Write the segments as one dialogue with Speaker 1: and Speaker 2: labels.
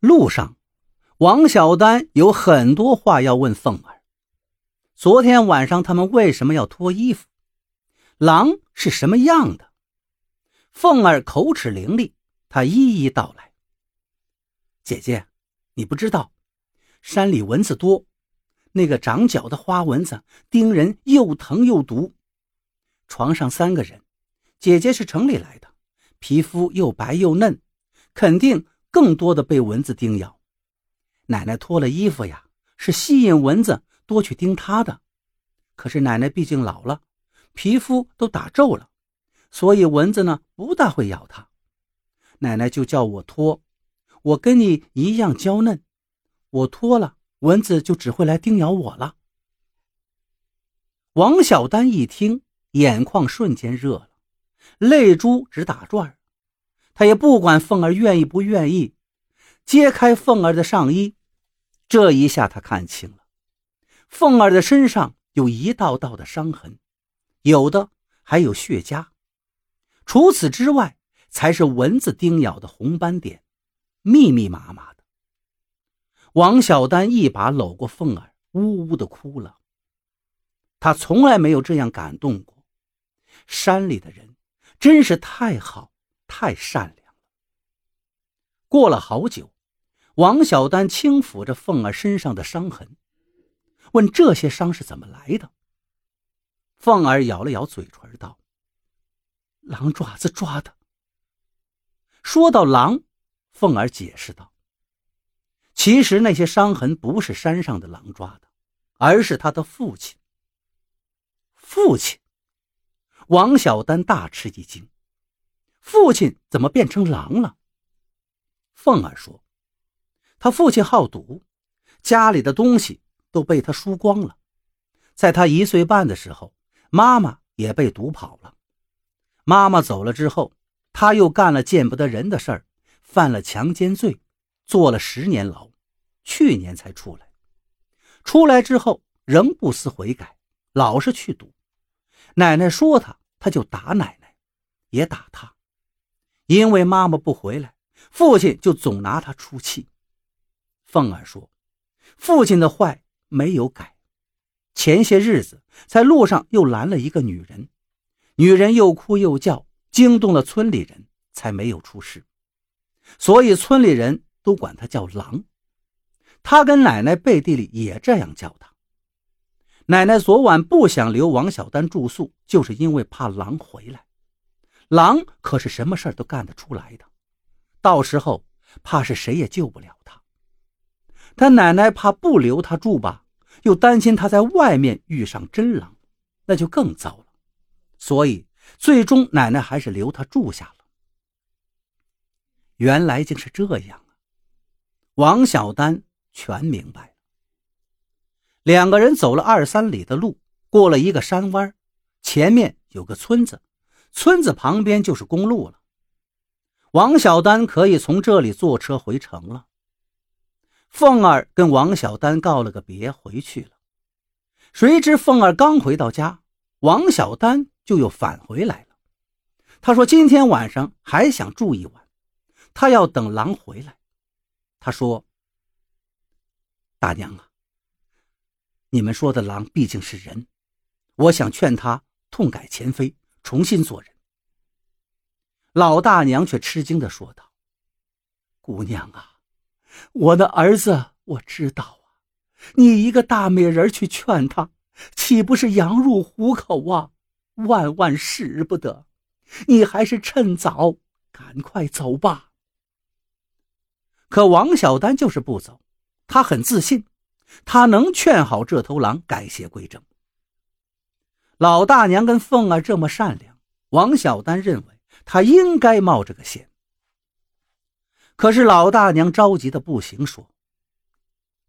Speaker 1: 路上，王小丹有很多话要问凤儿。昨天晚上他们为什么要脱衣服？狼是什么样的？凤儿口齿伶俐，她一一道来。姐姐，你不知道，山里蚊子多，那个长脚的花蚊子叮人又疼又毒。床上三个人，姐姐是城里来的，皮肤又白又嫩，肯定更多的被蚊子叮咬。奶奶脱了衣服呀，是吸引蚊子。多去叮她的，可是奶奶毕竟老了，皮肤都打皱了，所以蚊子呢不大会咬她。奶奶就叫我脱，我跟你一样娇嫩，我脱了，蚊子就只会来叮咬我了。王小丹一听，眼眶瞬间热了，泪珠直打转他也不管凤儿愿意不愿意，揭开凤儿的上衣，这一下他看清了。凤儿的身上有一道道的伤痕，有的还有血痂。除此之外，才是蚊子叮咬的红斑点，密密麻麻的。王小丹一把搂过凤儿，呜呜的哭了。他从来没有这样感动过。山里的人真是太好，太善良了。过了好久，王小丹轻抚着凤儿身上的伤痕。问这些伤是怎么来的？凤儿咬了咬嘴唇，道：“狼爪子抓的。”说到狼，凤儿解释道：“其实那些伤痕不是山上的狼抓的，而是他的父亲。”父亲，王小丹大吃一惊：“父亲怎么变成狼了？”凤儿说：“他父亲好赌，家里的东西。”都被他输光了，在他一岁半的时候，妈妈也被赌跑了。妈妈走了之后，他又干了见不得人的事儿，犯了强奸罪，坐了十年牢，去年才出来。出来之后仍不思悔改，老是去赌。奶奶说他，他就打奶奶，也打他。因为妈妈不回来，父亲就总拿他出气。凤儿说：“父亲的坏。”没有改，前些日子在路上又拦了一个女人，女人又哭又叫，惊动了村里人，才没有出事。所以村里人都管他叫狼。他跟奶奶背地里也这样叫他。奶奶昨晚不想留王小丹住宿，就是因为怕狼回来。狼可是什么事儿都干得出来的，到时候怕是谁也救不了他。他奶奶怕不留他住吧，又担心他在外面遇上真狼，那就更糟了。所以最终奶奶还是留他住下了。原来竟是这样啊！王小丹全明白了。两个人走了二三里的路，过了一个山弯，前面有个村子，村子旁边就是公路了。王小丹可以从这里坐车回城了。凤儿跟王小丹告了个别，回去了。谁知凤儿刚回到家，王小丹就又返回来了。他说：“今天晚上还想住一晚，他要等狼回来。”他说：“大娘啊，你们说的狼毕竟是人，我想劝他痛改前非，重新做人。”老大娘却吃惊地说道：“姑娘啊。”我的儿子，我知道啊，你一个大美人去劝他，岂不是羊入虎口啊？万万使不得！你还是趁早赶快走吧。可王小丹就是不走，他很自信，他能劝好这头狼改邪归正。老大娘跟凤儿这么善良，王小丹认为他应该冒这个险。可是老大娘着急的不行，说：“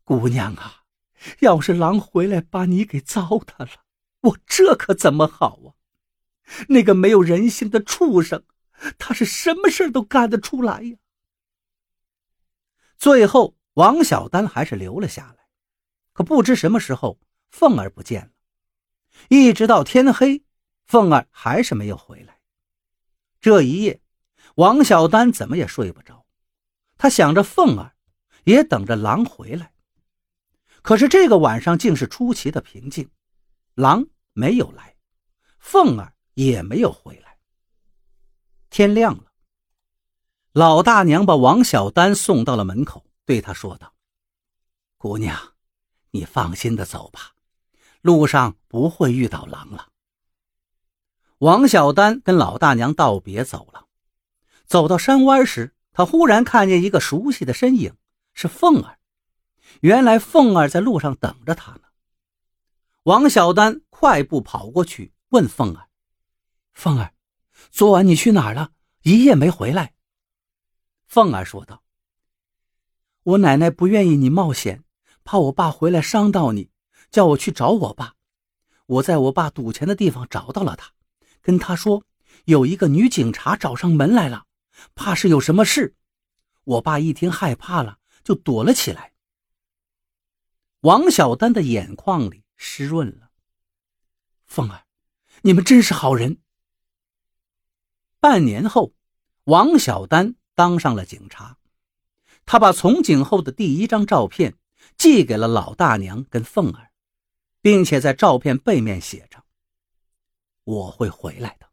Speaker 1: 姑娘啊，要是狼回来把你给糟蹋了，我这可怎么好啊？那个没有人性的畜生，他是什么事都干得出来呀。”最后，王小丹还是留了下来。可不知什么时候，凤儿不见了，一直到天黑，凤儿还是没有回来。这一夜，王小丹怎么也睡不着。他想着凤儿，也等着狼回来。可是这个晚上竟是出奇的平静，狼没有来，凤儿也没有回来。天亮了，老大娘把王小丹送到了门口，对他说道：“姑娘，你放心的走吧，路上不会遇到狼了。”王小丹跟老大娘道别走了，走到山弯时，他忽然看见一个熟悉的身影，是凤儿。原来凤儿在路上等着他呢。王小丹快步跑过去问凤儿：“凤儿，昨晚你去哪儿了？一夜没回来。”凤儿说道：“我奶奶不愿意你冒险，怕我爸回来伤到你，叫我去找我爸。我在我爸赌钱的地方找到了他。”跟他说，有一个女警察找上门来了，怕是有什么事。我爸一听害怕了，就躲了起来。王小丹的眼眶里湿润了。凤儿，你们真是好人。半年后，王小丹当上了警察，他把从警后的第一张照片寄给了老大娘跟凤儿，并且在照片背面写着。我会回来的。